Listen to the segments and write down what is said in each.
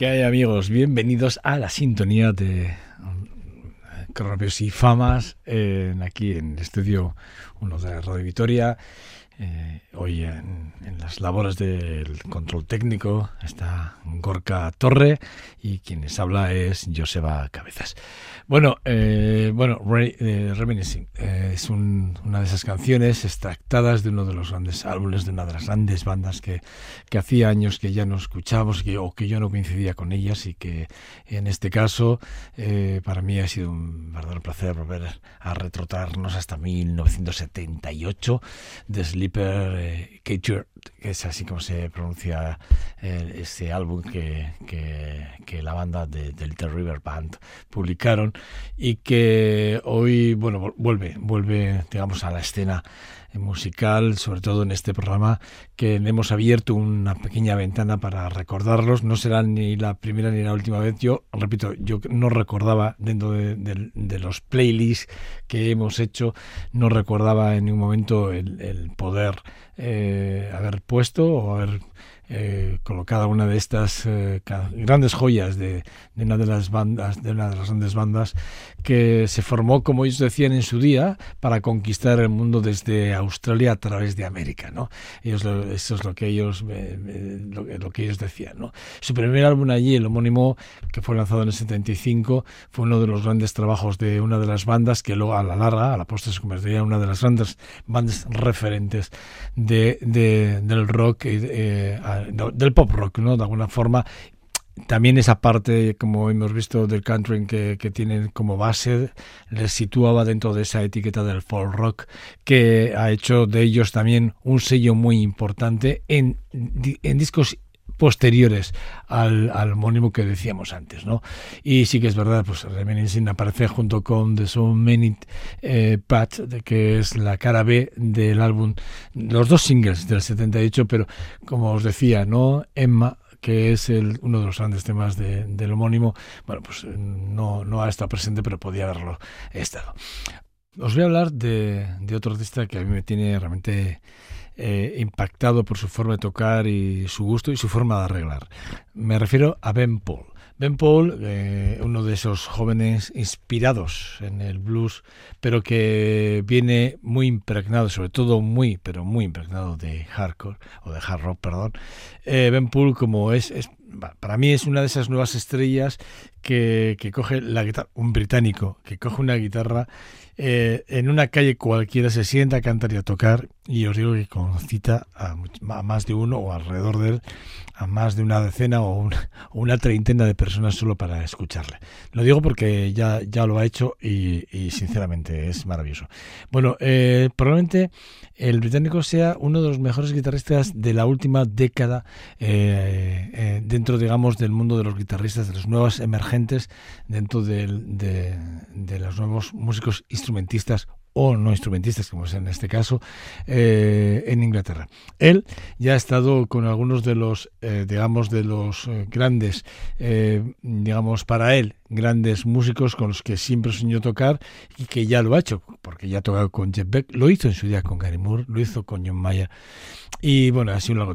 ¿Qué hay amigos? Bienvenidos a la sintonía de Cronopios y Famas aquí en el estudio 1 de Radio Vitoria. Eh, hoy en, las labores del control técnico está Gorka Torre y quien les habla es Joseba Cabezas. Bueno, eh, bueno, eh, Reminiscing eh, es una de esas canciones extractadas de uno de los grandes álbumes de una de las grandes bandas que, que hacía años que ya no escuchábamos que, o que yo no coincidía con ellas y que en este caso para mí ha sido un verdadero placer volver a retrotarnos hasta 1978 de Sleeper Cature que es así como se pronuncia eh, este álbum que, que, la banda de, del The River Band publicaron y que hoy, bueno, vuelve, vuelve, digamos, a la escena musical, sobre todo en este programa, que hemos abierto una pequeña ventana para recordarlos. No será ni la primera ni la última vez. Yo, repito, yo no recordaba dentro de, los playlists que hemos hecho, no recordaba en ningún momento el, poder eh, haber puesto o haber eh, colocada una de estas eh, grandes joyas de, una de las bandas, de una de las grandes bandas que se formó, como ellos decían en su día, para conquistar el mundo desde Australia a través de América, ¿no? Eso es lo que ellos, lo, que ellos decían, ¿no? Su primer álbum allí, el homónimo, que fue lanzado en el 75, fue uno de los grandes trabajos de una de las bandas que luego a la larga, a la postre se convertiría en una de las grandes bandas referentes de, del rock del pop rock, ¿no? De alguna forma. También esa parte, como hemos visto, del country que, que tienen como base, les situaba dentro de esa etiqueta del folk rock, que ha hecho de ellos también un sello muy importante en, en discos posteriores al, al homónimo que decíamos antes, ¿no? Y sí que es verdad, pues Reminiscing aparece junto con The So Many eh, Pat, que es la cara B del álbum, los dos singles del 78, pero como os decía, ¿no? Emma que es el, uno de los grandes temas de, del homónimo, bueno, pues no, no ha estado presente, pero podía haberlo estado. Os voy a hablar de, de otro artista que a mí me tiene realmente eh, impactado por su forma de tocar y su gusto y su forma de arreglar. Me refiero a Ben Paul. Ben Paul, eh, uno de esos jóvenes inspirados en el blues, pero que viene muy impregnado, sobre todo muy, pero muy impregnado de hardcore, o de hard rock, perdón. Eh, ben Paul, como es, es, para mí es una de esas nuevas estrellas que, que coge la guitarra, un británico, que coge una guitarra eh, en una calle cualquiera se sienta a cantar y a tocar y os digo que concita a, más de uno o alrededor de él a más de una decena o una, treintena de personas solo para escucharle. Lo digo porque ya, ya lo ha hecho y, sinceramente es maravilloso. Bueno, eh, probablemente el británico sea uno de los mejores guitarristas de la última década eh, dentro, digamos, del mundo de los guitarristas, de los nuevos emergentes, dentro de, de los nuevos músicos instrumentistas o no instrumentistas, como es en este caso, eh, en Inglaterra. Él ya ha estado con algunos de los, eh, digamos, de los eh, grandes, digamos, para él, grandes músicos con los que siempre soñó tocar y que ya lo ha hecho, porque ya ha tocado con Jeff Beck, lo hizo en su día con Gary Moore, lo hizo con John Mayer, y bueno, así un largo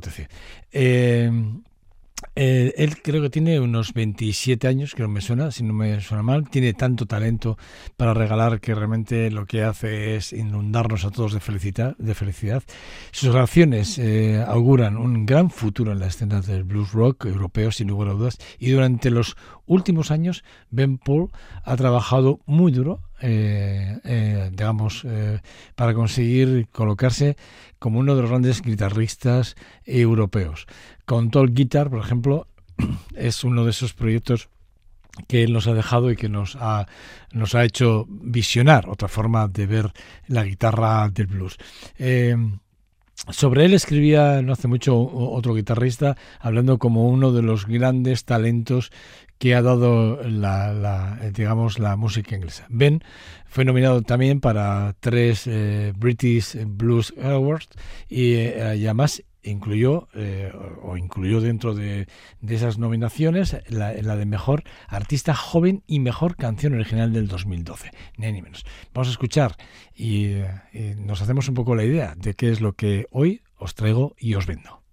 Eh, él creo que tiene unos 27 años, que no me suena, si no me suena mal. Tiene tanto talento para regalar que realmente lo que hace es inundarnos a todos de felicidad. De felicidad. Sus canciones eh, auguran un gran futuro en la escena del blues rock europeo, sin lugar a dudas. Y durante los últimos años, Ben Paul ha trabajado muy duro eh, eh, digamos, eh, para conseguir colocarse como uno de los grandes guitarristas europeos. Con Tall Guitar, por ejemplo, es uno de esos proyectos que él nos ha dejado y que nos ha, nos ha hecho visionar otra forma de ver la guitarra del blues. Sobre él escribía no hace mucho otro guitarrista hablando como uno de los grandes talentos que ha dado la, digamos, la música inglesa. Ben fue nominado también para tres eh, British Blues Awards y, eh, además incluyó eh, o incluyó dentro de, esas nominaciones la, de mejor artista joven y mejor canción original del 2012, ni ni menos. Vamos a escuchar y nos hacemos un poco la idea de qué es lo que hoy os traigo y os vendo.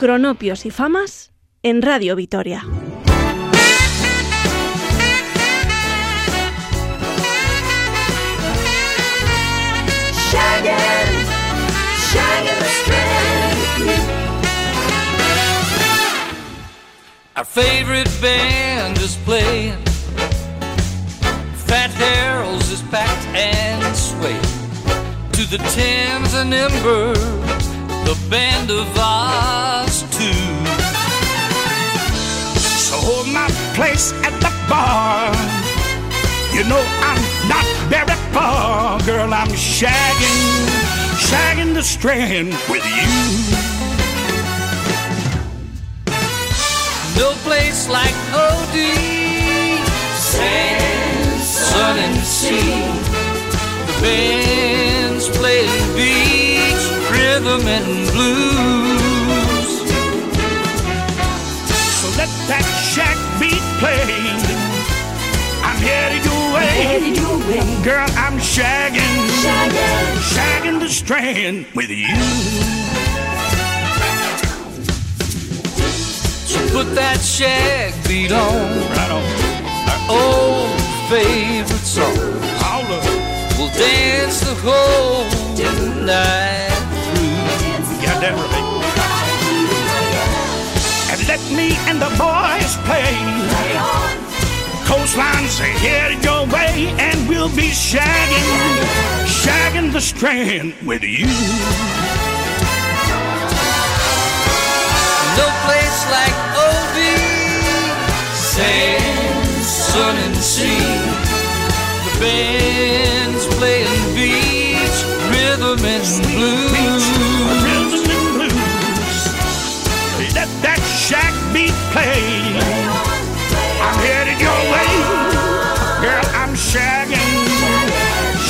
Cronopios y Famas en Radio Vitoria. Our favorite band is playing. Fat Harold's is packed and swayed. To the Thames and Embers, the band of ours. at the bar. You know I'm not very far, girl. I'm shagging, shagging the strand with you. No place like OD. Sand, sun, and sea. The bands playing beach, rhythm, and blues. So let that shack beat playing. I'm headed away. Headed Girl, I'm shagging. Shagging. Shagging the strand with you. So put that shag beat on. Right on. Our old favorite song. All of. We'll dance the whole night through. Got that right. Let me and the boys play. Coastlines headed your way, and we'll be shagging, shagging the strand with you. No place like OD. Sand, sun, and sea. The band's playing beach, rhythm and blues. Play. I'm headed your way, girl. I'm shagging,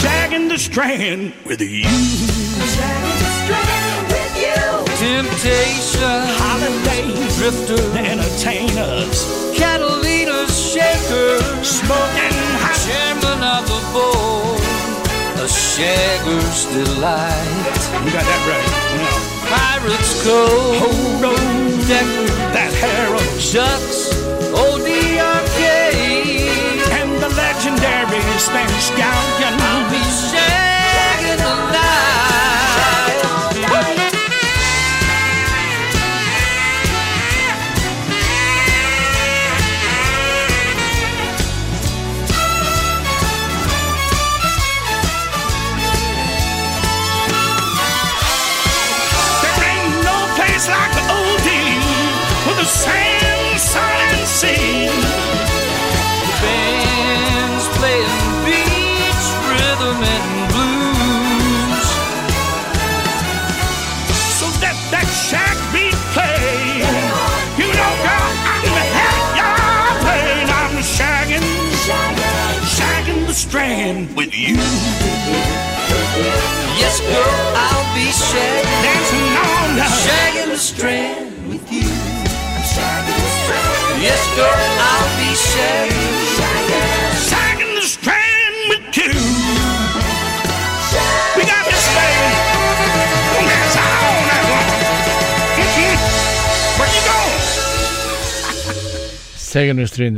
shagging the strand with you. Temptation, Holidays, drifter, entertainers, Catalina's shaker, smoking hot. chairman of the board, a shagger's delight. You got that right. Pirates Cove, Hold on, Decker, that Harold Ducks, OD Arcade. and the legendary Spanish Stallion. The with you. Yes, girl, I'll be shagging, Dancing on the shagging the strand with you. Yes, girl, I'll be shagging, shagging the strand with you. We got this baby. That's all that one. Mhm. Where you going? Second String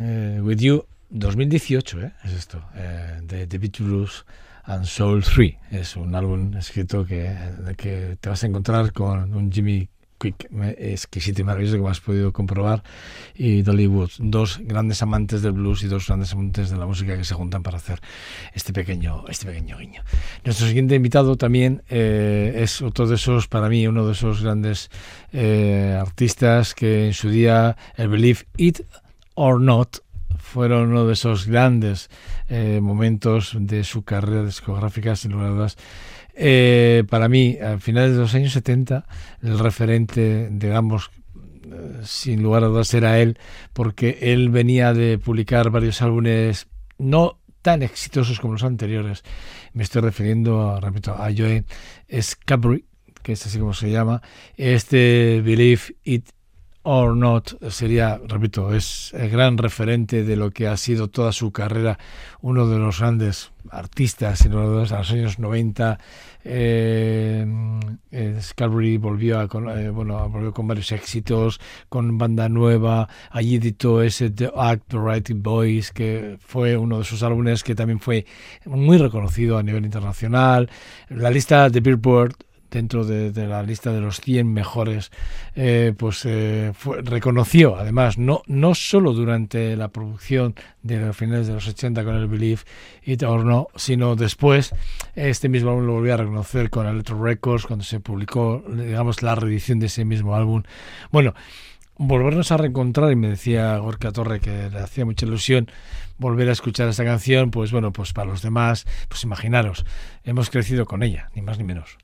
eh, With You 2018, ¿eh? Es esto, eh, de The Beach Blues and Soul 3. Es un álbum escrito que, que te vas a encontrar con un Jimmy Quick exquisito y maravilloso como has podido comprobar y Dolly Woods, dos grandes amantes del blues y dos grandes amantes de la música que se juntan para hacer este pequeño, este pequeño guiño. Nuestro siguiente invitado también eh, es otro de esos, para mí, uno de esos grandes eh, artistas que en su día el Believe It or Not fueron uno de esos grandes eh, momentos de su carrera discográfica, sin lugar a dudas. Eh, para mí, a finales de los años 70, el referente, digamos, eh, sin lugar a dudas era él, porque él venía de publicar varios álbumes no tan exitosos como los anteriores. Me estoy refiriendo, a, repito, a Joe Scabry, que es así como se llama. Este Believe It or Not sería, repito, es el gran referente de lo que ha sido toda su carrera, uno de los grandes artistas en los, años 90. Eh, eh, volvió, a, con, eh, bueno, volvió con varios éxitos, con banda nueva. Allí editó ese The Act, The Writing Boys, que fue uno de sus álbumes que también fue muy reconocido a nivel internacional. La lista de Billboard dentro de, la lista de los 100 mejores, eh, pues eh, fue, reconoció, además, no, no solo durante la producción de los finales de los 80 con el Believe It or No, sino después, este mismo álbum lo volvió a reconocer con Electro Records, cuando se publicó, digamos, la reedición de ese mismo álbum. Bueno, volvernos a reencontrar, y me decía Gorka Torre que le hacía mucha ilusión volver a escuchar esta canción, pues bueno, pues para los demás, pues imaginaros, hemos crecido con ella, ni más ni menos.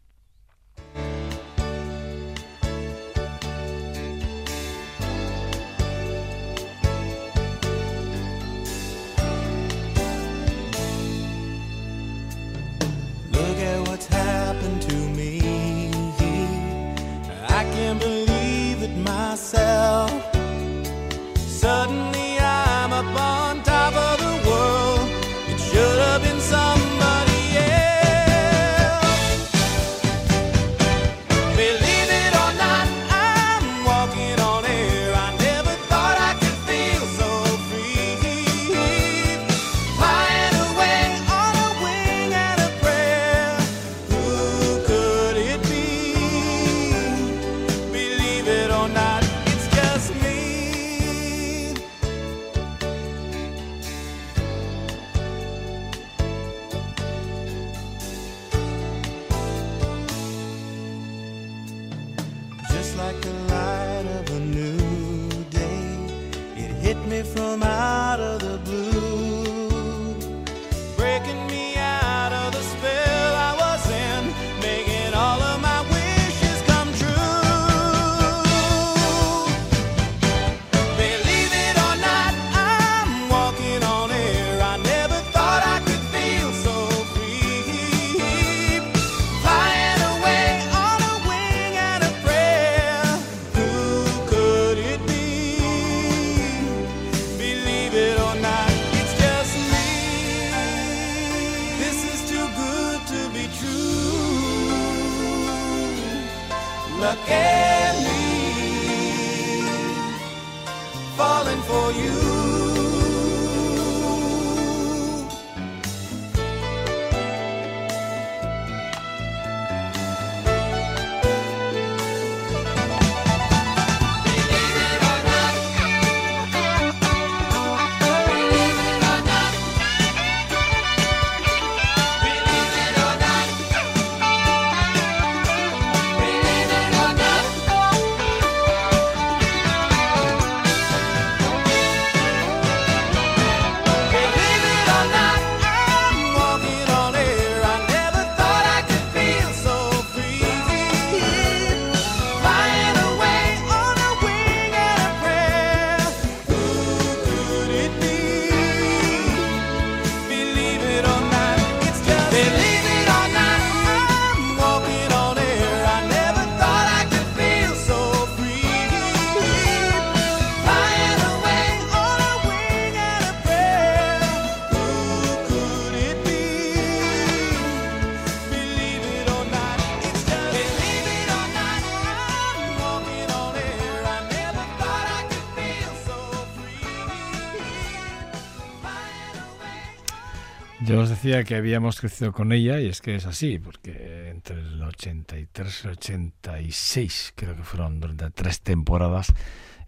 Decía que habíamos crecido con ella y es que es así, porque entre el 83 y el 86, creo que fueron durante tres temporadas,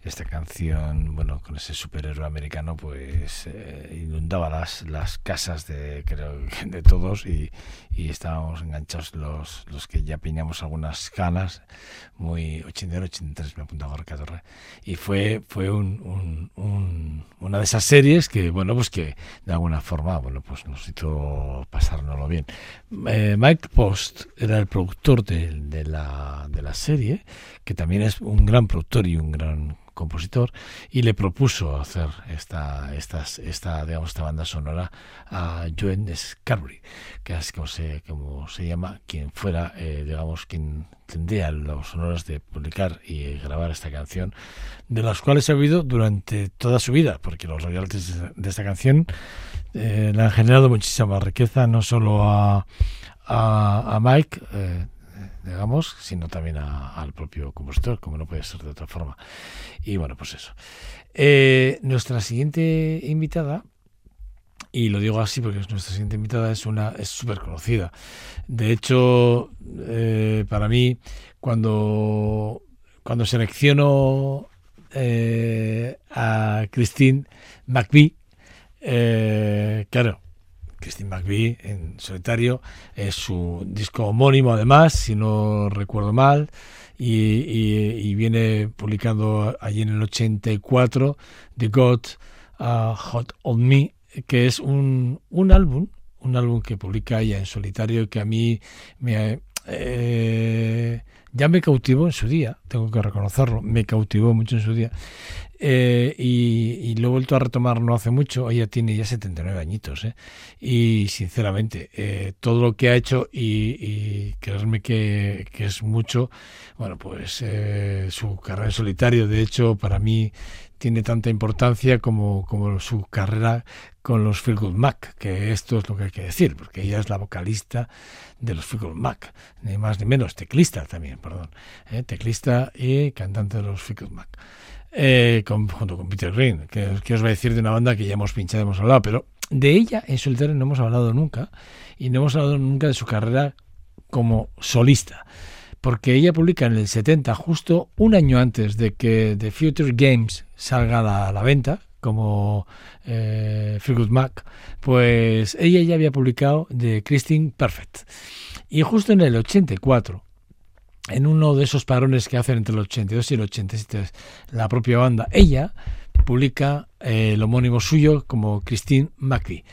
esta canción, bueno, con ese superhéroe americano, pues eh, inundaba las, las casas de, creo, de todos y, y estábamos enganchados los, los que ya peinamos algunas canas, muy 82, 83 me apuntaba Gorka Torre. Y fue, fue un, un- un- una de esas series que, bueno, pues que de alguna forma, bueno, pues nos hizo pasárnoslo bien. Eh, Mike Post era el productor de, de la, de la serie, que también es un gran productor y un gran compositor y le propuso hacer esta estas esta digamos esta banda sonora a Joan Scarborough que es como se como se llama quien fuera eh, digamos quien tendría los honores de publicar y grabar esta canción de las cuales ha habido durante toda su vida porque los royalties de, esta canción eh, le han generado muchísima riqueza no solo a a, a Mike eh, digamos, sino también al propio compositor, como no puede ser de otra forma. Y bueno, pues eso. Eh, nuestra siguiente invitada, y lo digo así porque nuestra siguiente invitada es una es súper conocida. De hecho, eh, para mí, cuando, cuando selecciono eh, a Christine McVie, claro, Christine McVie en solitario es su disco homónimo además, si no recuerdo mal, y, viene publicando allí en el 84 The God uh, Hot on Me, que es un, un álbum, un álbum que publica ella en solitario que a mí me, eh, ya me cautivó en su día, tengo que reconocerlo, me cautivó mucho en su día. Eh, y, lo he vuelto a retomar no hace mucho, ella tiene ya 79 añitos, ¿eh? y sinceramente, eh, todo lo que ha hecho y, y creerme que, es mucho, bueno, pues eh, su carrera en solitario, de hecho, para mí tiene tanta importancia como, como su carrera con los Feel Good Mac, que esto es lo que hay que decir, porque ella es la vocalista de los Feel Good Mac, ni más ni menos, teclista también, perdón, ¿eh? teclista y cantante de los Feel Good Mac. Eh, junto con Peter Green, que, os voy a decir de una banda que ya hemos pinchado, hemos hablado, pero de ella en solitario no hemos hablado nunca y no hemos hablado nunca de su carrera como solista porque ella publica en el 70, justo un año antes de que The Future Games salga a la, venta, como eh, Mac, pues ella ya había publicado The Christine Perfect. Y justo en el 84, en uno de esos parones que hacen entre el 82 y el 87, la propia banda, ella publica eh, el homónimo suyo como Christine McVie.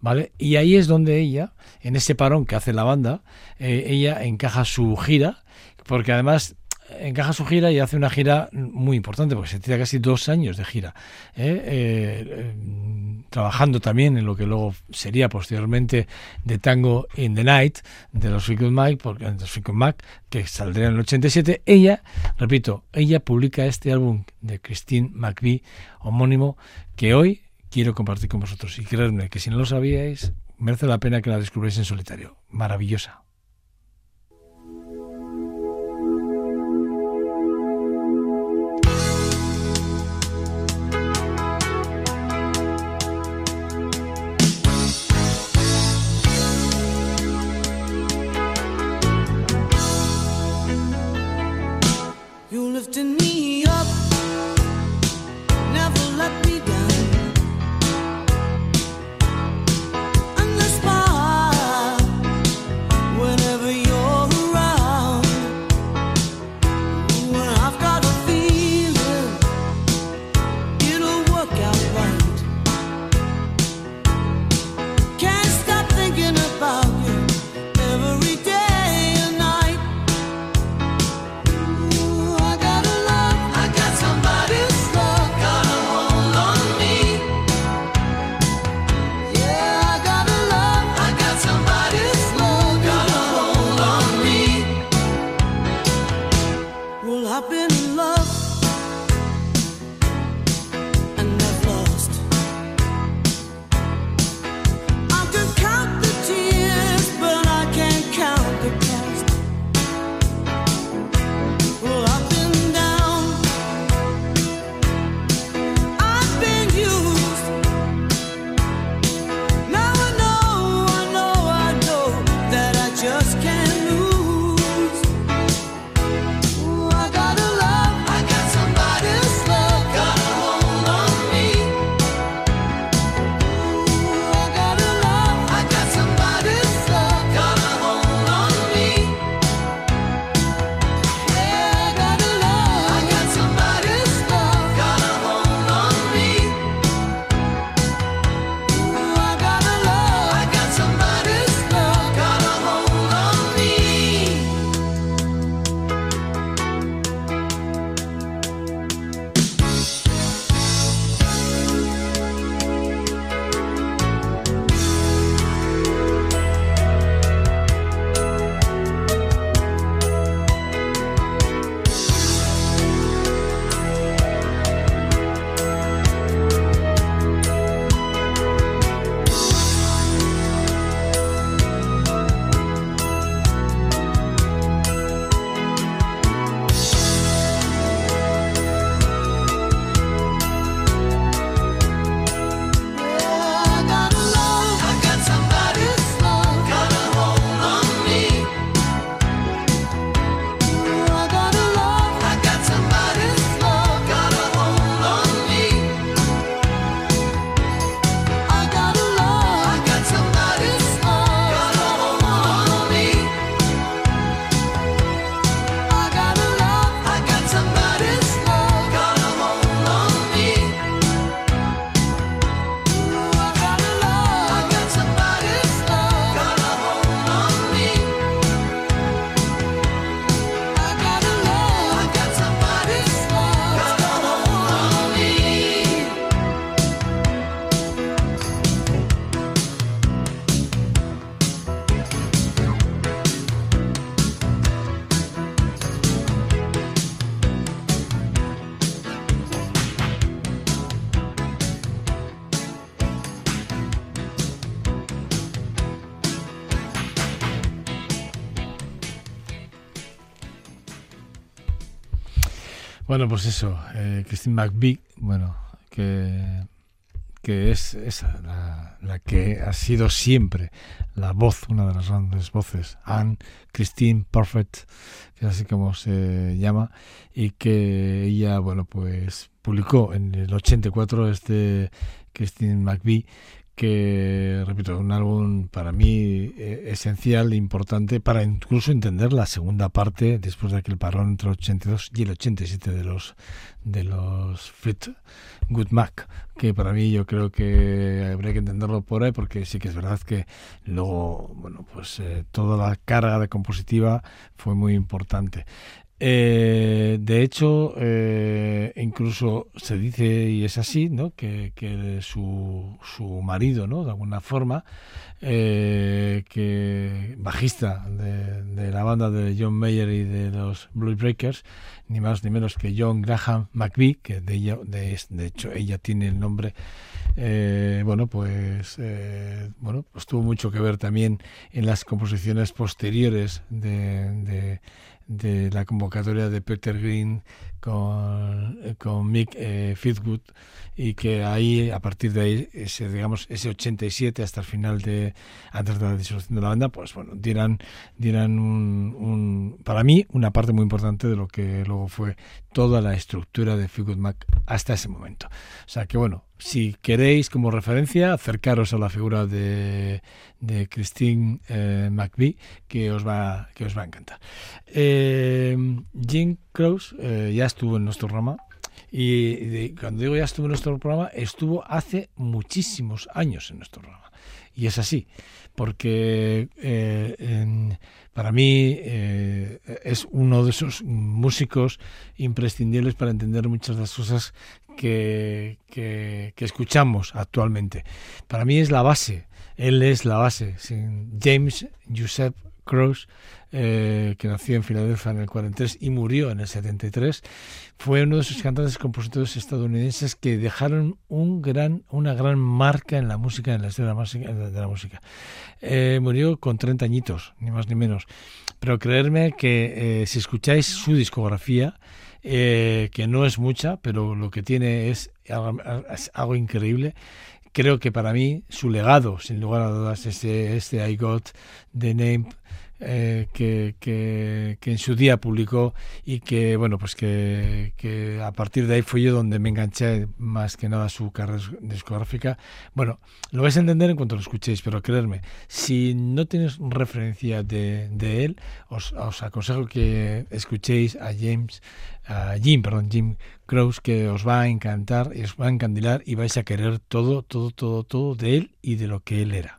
¿Vale? Y ahí es donde ella, en ese parón que hace la banda, eh, ella encaja su gira, porque además encaja su gira y hace una gira muy importante, porque se tira casi dos años de gira, ¿eh? Eh, eh, trabajando también en lo que luego sería posteriormente de Tango in the Night de los Fleetwood Mac, porque, Mac, que saldría en el 87. Ella, repito, ella publica este álbum de Christine McVie homónimo que hoy quiero compartir con vosotros y creedme que si no lo sabíais merece la pena que la descubráis en solitario. Maravillosa. lived in Bueno, pues eso, eh, Christine McVie, bueno, que, que es esa, la, que ha sido siempre la voz, una de las grandes voces, Anne Christine Perfect, que así como se llama, y que ella, bueno, pues publicó en el 84 este Christine McVie, que, repito, un álbum para mí eh, esencial, importante, para incluso entender la segunda parte, después de aquel parón entre el 82 y el 87 de los, de los Fleet Good Mac, que para mí yo creo que habría que entenderlo por ahí, porque sí que es verdad que luego, bueno, pues eh, toda la carga de compositiva fue muy importante. Eh, de hecho, eh, incluso se dice, y es así, ¿no? que, que su, su marido, ¿no? de alguna forma, eh, que bajista de, la banda de John Mayer y de los Blue Breakers, ni más ni menos que John Graham McVie, que de ella, de, de hecho, ella tiene el nombre bueno, pues bueno, pues tuvo mucho que ver también en las composiciones posteriores de, de la convocatoria de Peter Green con, con Mick eh, y que ahí a partir de ahí ese digamos ese 87 hasta el final de antes de la disolución de la banda pues bueno dieran dieran un, un para mí una parte muy importante de lo que luego fue toda la estructura de Fleetwood Mac hasta ese momento. O sea que bueno si queréis como referencia acercaros a la figura de, de Christine eh, McVie que os va que os va a encantar. Eh, Jim Crows eh, ya estuvo en nuestro programa y cuando digo ya estuvo en nuestro programa estuvo hace muchísimos años en nuestro programa. Y es así porque eh, para mí eh, es uno de esos músicos imprescindibles para entender muchas de las cosas que, que, que escuchamos actualmente. Para mí es la base, él es la base. James Joseph Cross, eh, que nació en Filadelfia en el 43 y murió en el 73, fue uno de esos cantantes compositores estadounidenses que dejaron un gran, una gran marca en la música, en la historia. De la música. Eh, murió con 30 añitos, ni más ni menos. Pero creerme que eh, si escucháis su discografía, eh, que no es mucha, pero lo que tiene es algo, es increíble. Creo que para mí su legado, sin lugar a dudas, este, este I Got the Name eh, que, que, que en su día publicó y que, bueno, pues que, que a partir de ahí fue yo donde me enganché más que nada a su carrera discográfica. Bueno, lo vais a entender en cuanto lo escuchéis, pero creerme, si no tienes referencia de, de él, os, os aconsejo que escuchéis a James, a Jim, perdón, Jim Crows, que os va a encantar y os va a encandilar y vais a querer todo, todo, todo, todo de él y de lo que él era.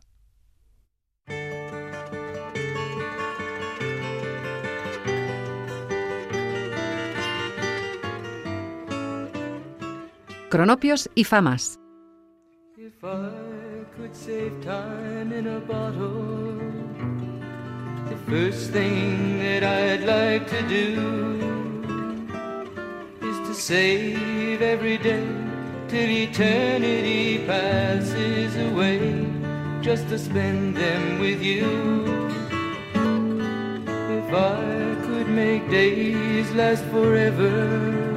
Do is to save every day till eternity passes away, just to spend them with you. If I could make days last forever.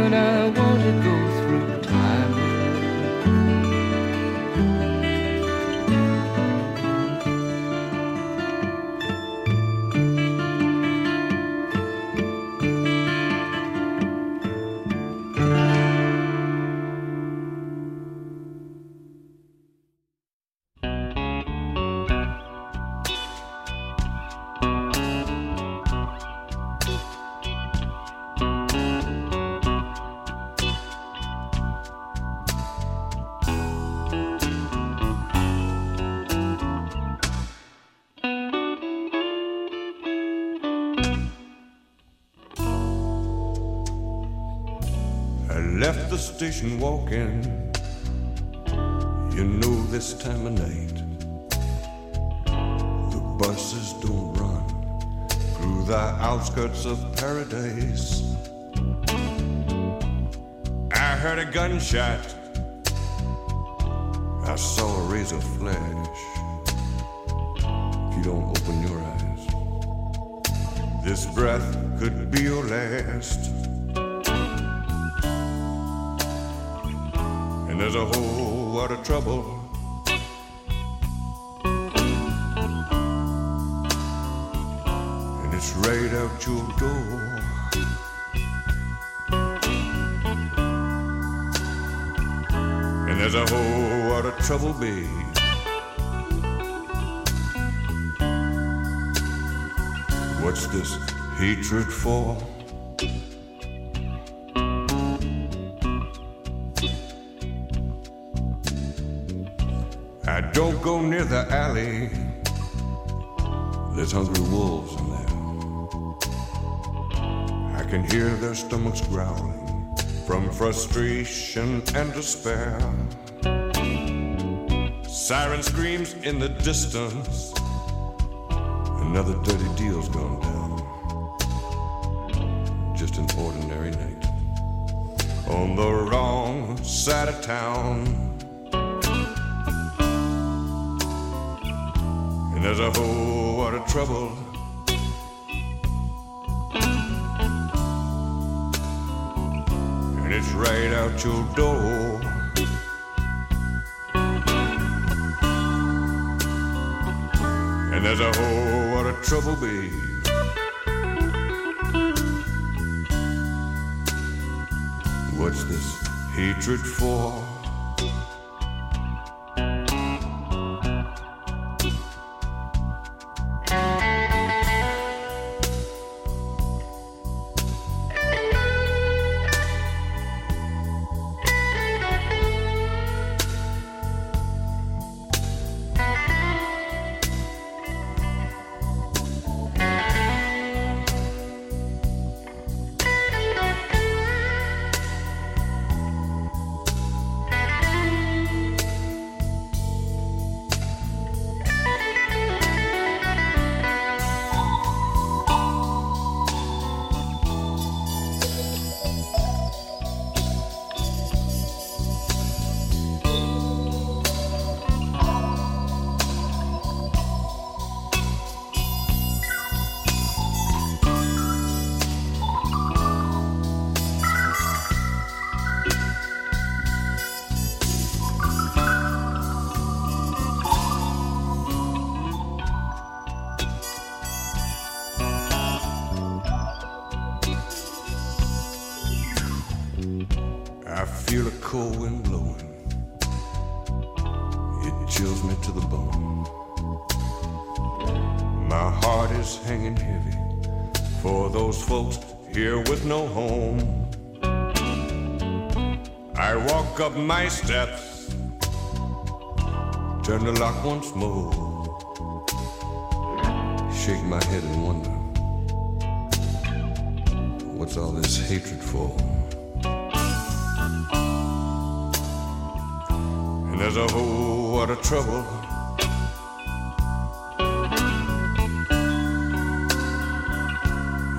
station walking. You know this time of night. The buses don't run through the outskirts of paradise. I heard a gunshot. I saw a razor flash. If you don't open your eyes, this breath could be your last. There's a whole lot of trouble. And it's right out your door. And there's a whole lot of trouble, babe. What's this hatred for? Don't go near the alley. There's hungry wolves in there. I can hear their stomachs growling from frustration and despair. Siren screams in the distance. Another dirty deal's gone down. Just an ordinary night on the wrong side of town. And there's a whole lot of trouble. And it's right out your door. And there's a whole lot of trouble, babe. What's this hatred for? Up my steps, turn the lock once more, shake my head and wonder what's all this hatred for? And there's a whole lot of trouble.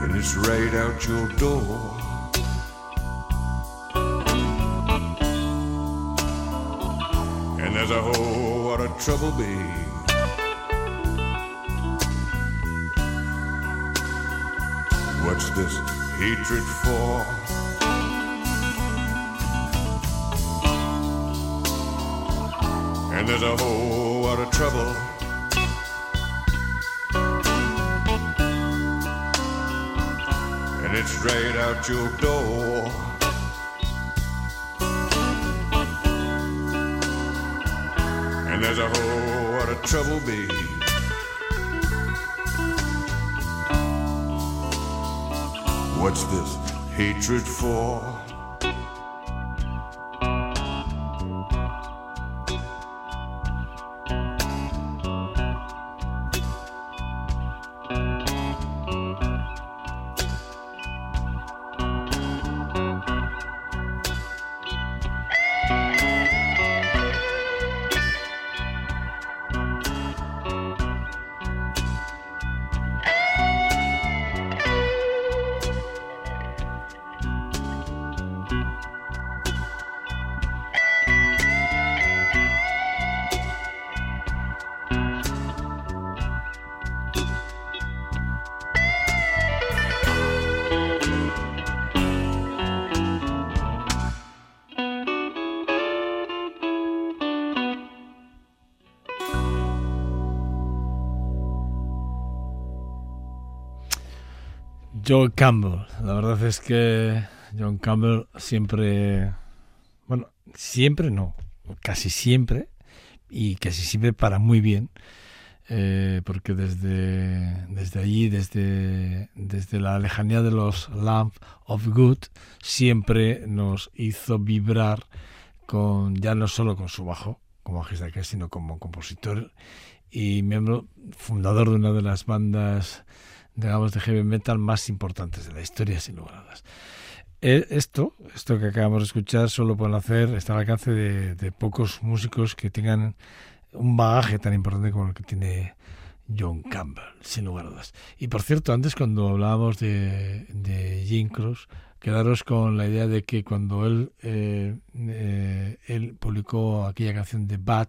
And it's right out your door. Trouble be. What's this hatred for? And there's a whole lot of trouble. And it's straight out your door. says, Oh, what a trouble, babe. What's this hatred for? John Campbell. La verdad es que John Campbell siempre, bueno, siempre no, casi siempre, y casi siempre para muy bien, eh, porque desde, desde allí, desde, desde la lejanía de los Lamp of Good, siempre nos hizo vibrar con, ya no solo con su bajo, como bajista que sino como compositor y miembro fundador de una de las bandas digamos, de heavy metal más importantes de la historia, sin lugar a dudas. Eh, Esto, esto que acabamos de escuchar, solo pueden hacer, está al alcance de, de pocos músicos que tengan un bagaje tan importante como el que tiene John Campbell, sin lugar a dudas. Y por cierto, antes cuando hablábamos de, de Jim Cross, quedaros con la idea de que cuando él, eh, eh, él publicó aquella canción de Bad,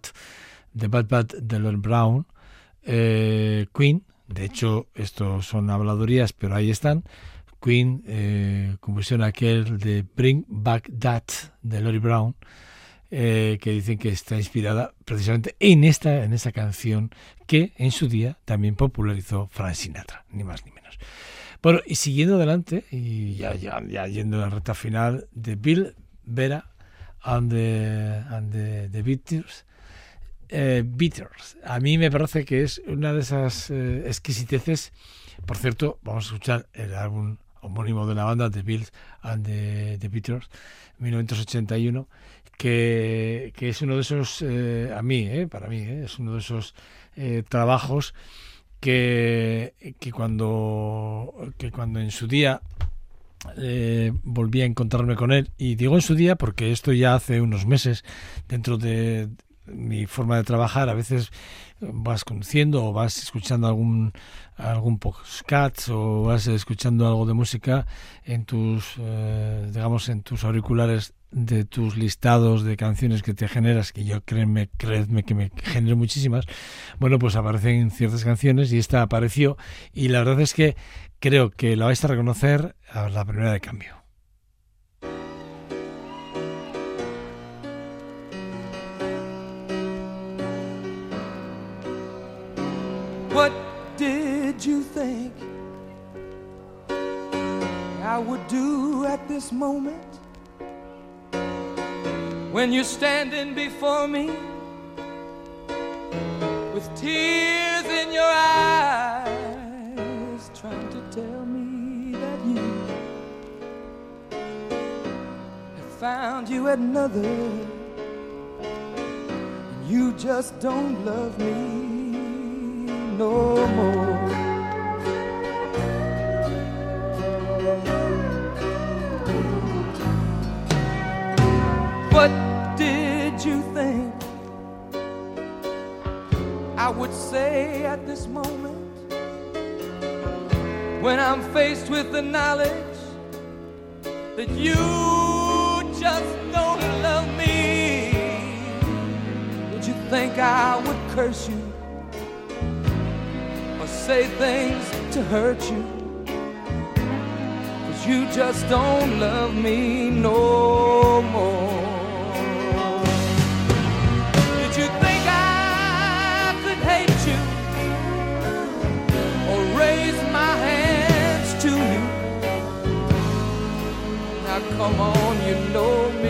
de Bad Bad de Lord Brown, eh, Queen, de hecho, esto son habladurías, pero ahí están. Queen eh, aquel de Bring Back That de Lori Brown, eh, que dicen que está inspirada precisamente en esta, en esa canción que en su día también popularizó Frank Sinatra, ni más ni menos. Bueno, y siguiendo adelante, y ya, ya, ya yendo a la recta final, de Bill Vera and the, and the, the Beatles, eh. A mí me parece que es una de esas eh, exquisiteces. Por cierto, vamos a escuchar el álbum homónimo de la banda, The Bills and the, the Beatles, 1981, que, que es uno de esos, eh, a mí, eh, para mí, es uno de esos trabajos que, que, cuando, que cuando en su día volví a encontrarme con él, y digo en su día porque esto ya hace unos meses, dentro de mi forma de trabajar, a veces vas conduciendo o vas escuchando algún algún podcast o vas escuchando algo de música en tus eh, digamos en tus auriculares de tus listados de canciones que te generas que yo créeme, créeme que me genero muchísimas. Bueno pues aparecen ciertas canciones y esta apareció y la verdad es que creo que la vais a reconocer a la primera de cambio I would do at this moment when you're standing before me with tears in your eyes, trying to tell me that you have found you another and you just don't love me no more. I would say at this moment when I'm faced with the knowledge that you just don't love me? Would you think I would curse you or say things to hurt you? Cause you just don't love me no more. Come on, you know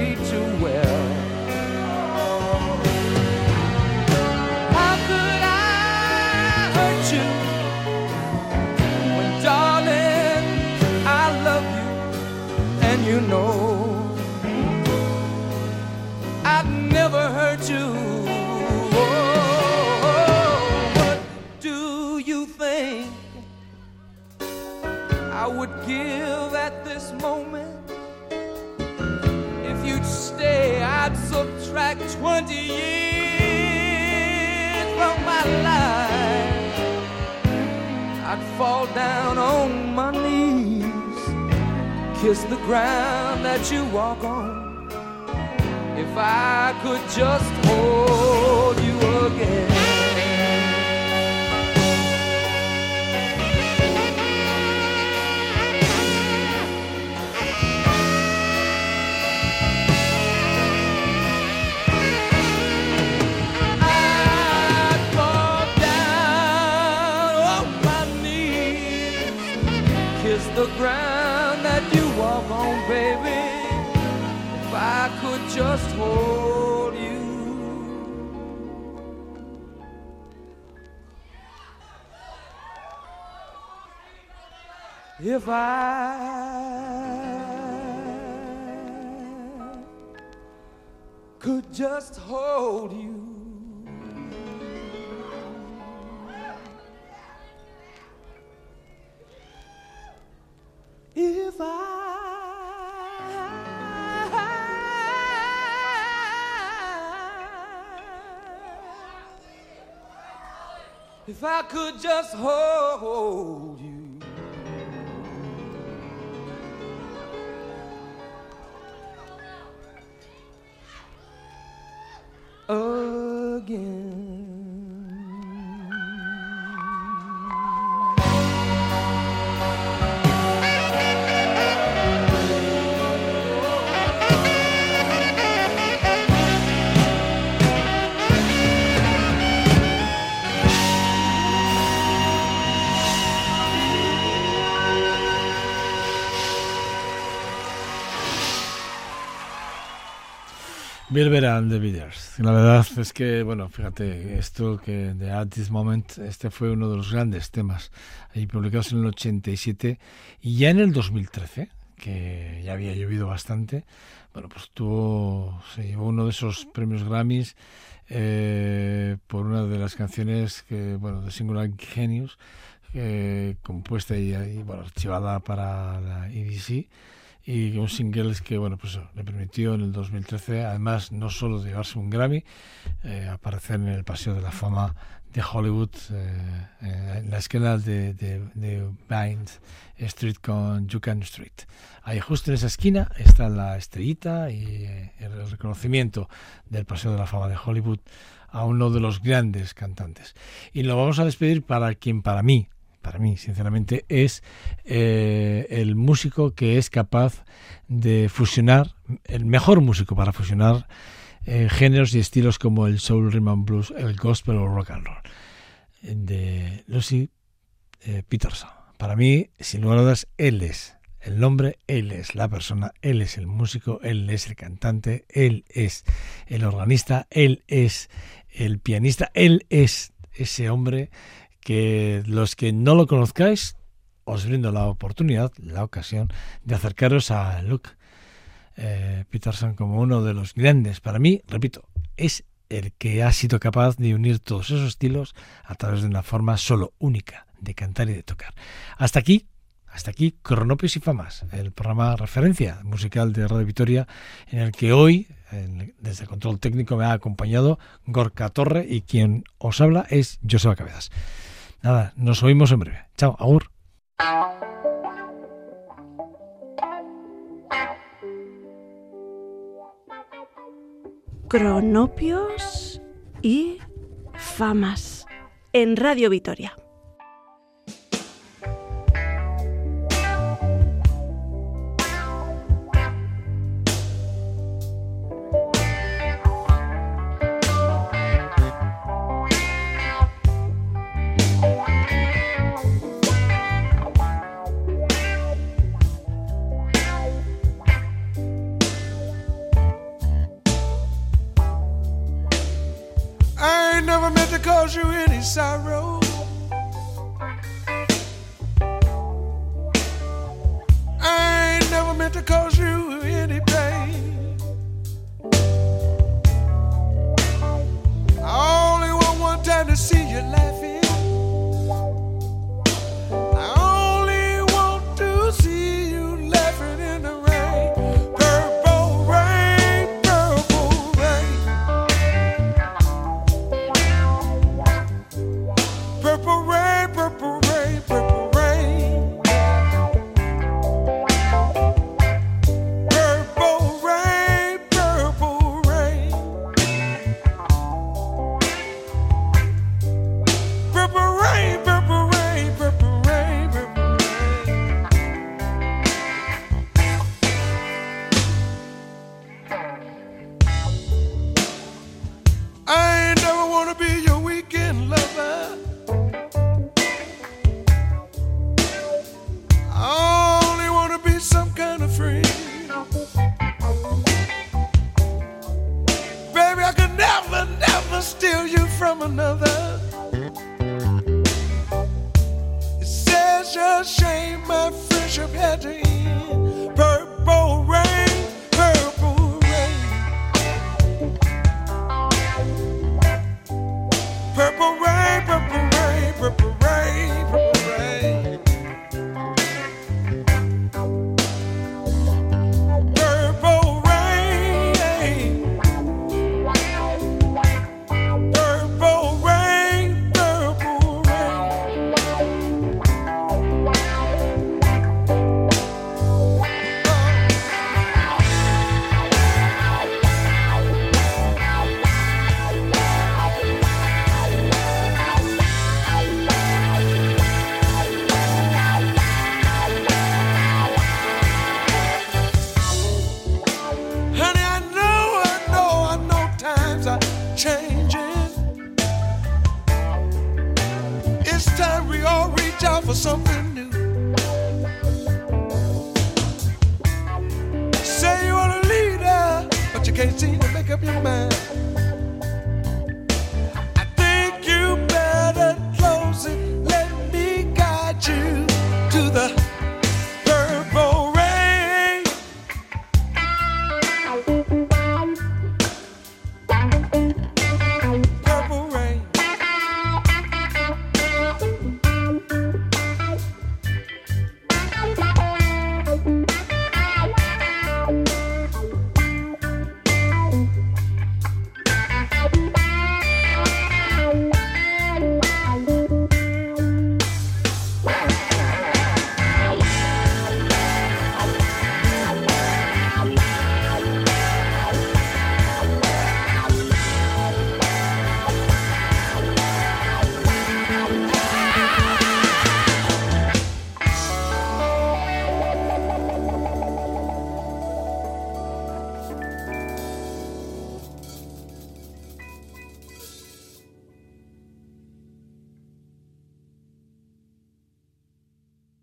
If I could just hold you Bilber and the Beatles. La verdad es que, bueno, fíjate, esto que de At This Moment, este fue uno de los grandes temas ahí publicados en el 87 y ya en el 2013, que ya había llovido bastante, bueno, pues tuvo, se llevó uno de esos premios Grammys eh, por una de las canciones que, bueno, de Singular Genius, eh, compuesta y, y, bueno, archivada para la EDC y un single que bueno pues le permitió en el 2013 además no solo de llevarse un Grammy eh, aparecer en el paseo de la fama de Hollywood eh, eh, en la esquina de, de, de Vine Street con Jucan Street. Ahí justo en esa esquina está la estrellita y el reconocimiento del paseo de la fama de Hollywood a uno de los grandes cantantes. Y lo vamos a despedir para quien para mí para mí, sinceramente, es eh, el músico que es capaz de fusionar, el mejor músico para fusionar eh, géneros y estilos como el soul, rhythm and blues, el gospel o rock and roll, de Lucy eh, Peterson. Para mí, sin lugar a dudas, él es el nombre, él es la persona, él es el músico, él es el cantante, él es el organista, él es el pianista, él es ese hombre que los que no lo conozcáis, os brindo la oportunidad, la ocasión de acercaros a Luke eh, Peterson como uno de los grandes. Para mí, repito, es el que ha sido capaz de unir todos esos estilos a través de una forma solo única de cantar y de tocar. Hasta aquí, hasta aquí, Cronopios y Famas, el programa referencia musical de Radio Vitoria, en el que hoy, en, desde el control técnico, me ha acompañado Gorka Torre y quien os habla es Joseba Cabezas. Nada, nos oímos en breve. Chao, agur. Cronopios y famas en Radio Vitoria.